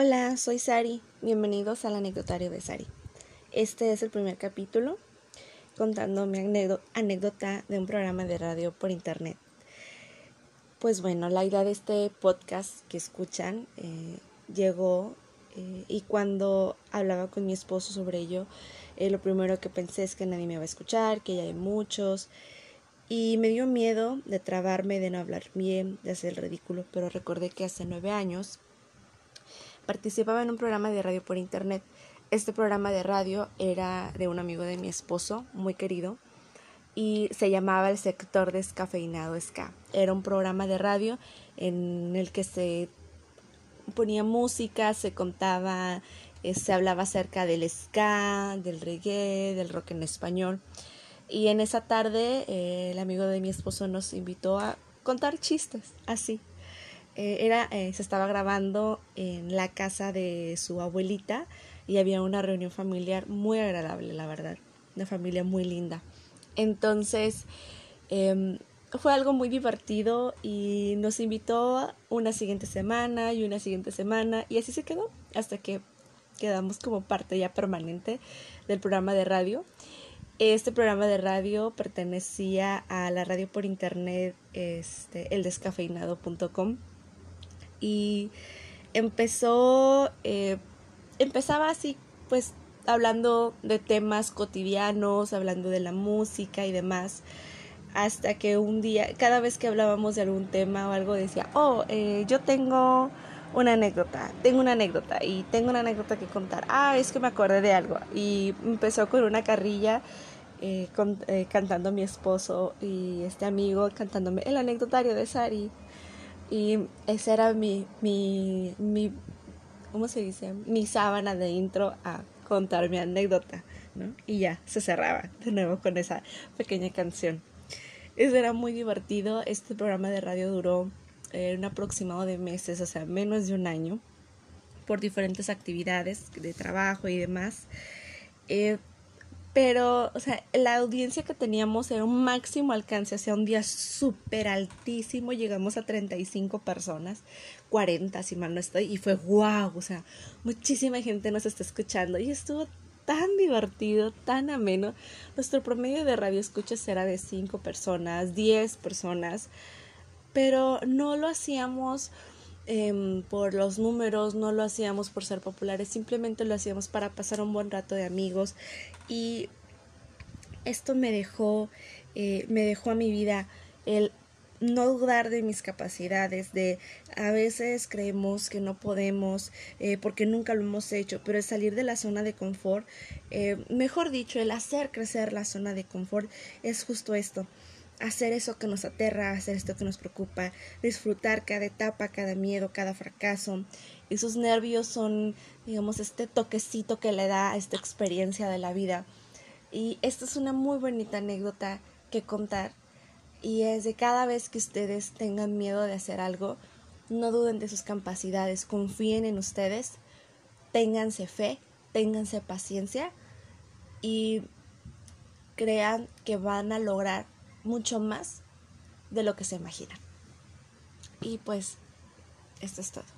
Hola, soy Sari. Bienvenidos al anecdotario de Sari. Este es el primer capítulo contando mi anécdota de un programa de radio por internet. Pues bueno, la idea de este podcast que escuchan eh, llegó eh, y cuando hablaba con mi esposo sobre ello, eh, lo primero que pensé es que nadie me va a escuchar, que ya hay muchos. Y me dio miedo de trabarme, de no hablar bien, de hacer el ridículo, pero recordé que hace nueve años participaba en un programa de radio por internet. Este programa de radio era de un amigo de mi esposo, muy querido, y se llamaba El Sector Descafeinado Ska. Era un programa de radio en el que se ponía música, se contaba, eh, se hablaba acerca del ska, del reggae, del rock en español. Y en esa tarde eh, el amigo de mi esposo nos invitó a contar chistes, así, eh, era, eh, se estaba grabando en la casa de su abuelita y había una reunión familiar muy agradable, la verdad, una familia muy linda. Entonces, em, fue algo muy divertido y nos invitó una siguiente semana y una siguiente semana y así se quedó hasta que quedamos como parte ya permanente del programa de radio. Este programa de radio pertenecía a la radio por internet, este, eldescafeinado.com y empezó, eh, empezaba así, pues hablando de temas cotidianos, hablando de la música y demás, hasta que un día, cada vez que hablábamos de algún tema o algo, decía, oh, eh, yo tengo una anécdota, tengo una anécdota y tengo una anécdota que contar. Ah, es que me acordé de algo. Y empezó con una carrilla eh, cantando mi esposo y este amigo cantándome el anecdotario de Sari. Y esa era mi, mi, mi, ¿cómo se dice? Mi sábana de intro a contar mi anécdota, ¿no? Y ya, se cerraba de nuevo con esa pequeña canción. Eso era muy divertido. Este programa de radio duró eh, un aproximado de meses, o sea, menos de un año, por diferentes actividades de trabajo y demás. Eh, pero, o sea, la audiencia que teníamos era un máximo alcance, o sea, un día súper altísimo, llegamos a 35 personas, 40 si mal no estoy, y fue wow, o sea, muchísima gente nos está escuchando y estuvo tan divertido, tan ameno. Nuestro promedio de radio escuchas era de 5 personas, 10 personas, pero no lo hacíamos Em, por los números, no lo hacíamos por ser populares, simplemente lo hacíamos para pasar un buen rato de amigos. Y esto me dejó, eh, me dejó a mi vida el no dudar de mis capacidades, de a veces creemos que no podemos eh, porque nunca lo hemos hecho, pero el salir de la zona de confort, eh, mejor dicho, el hacer crecer la zona de confort es justo esto, hacer eso que nos aterra, hacer esto que nos preocupa, disfrutar cada etapa, cada miedo, cada fracaso. Esos nervios son, digamos, este toquecito que le da a esta experiencia de la vida. Y esta es una muy bonita anécdota que contar. Y es de cada vez que ustedes tengan miedo de hacer algo, no duden de sus capacidades, confíen en ustedes, ténganse fe, ténganse paciencia y crean que van a lograr mucho más de lo que se imagina. Y pues, esto es todo.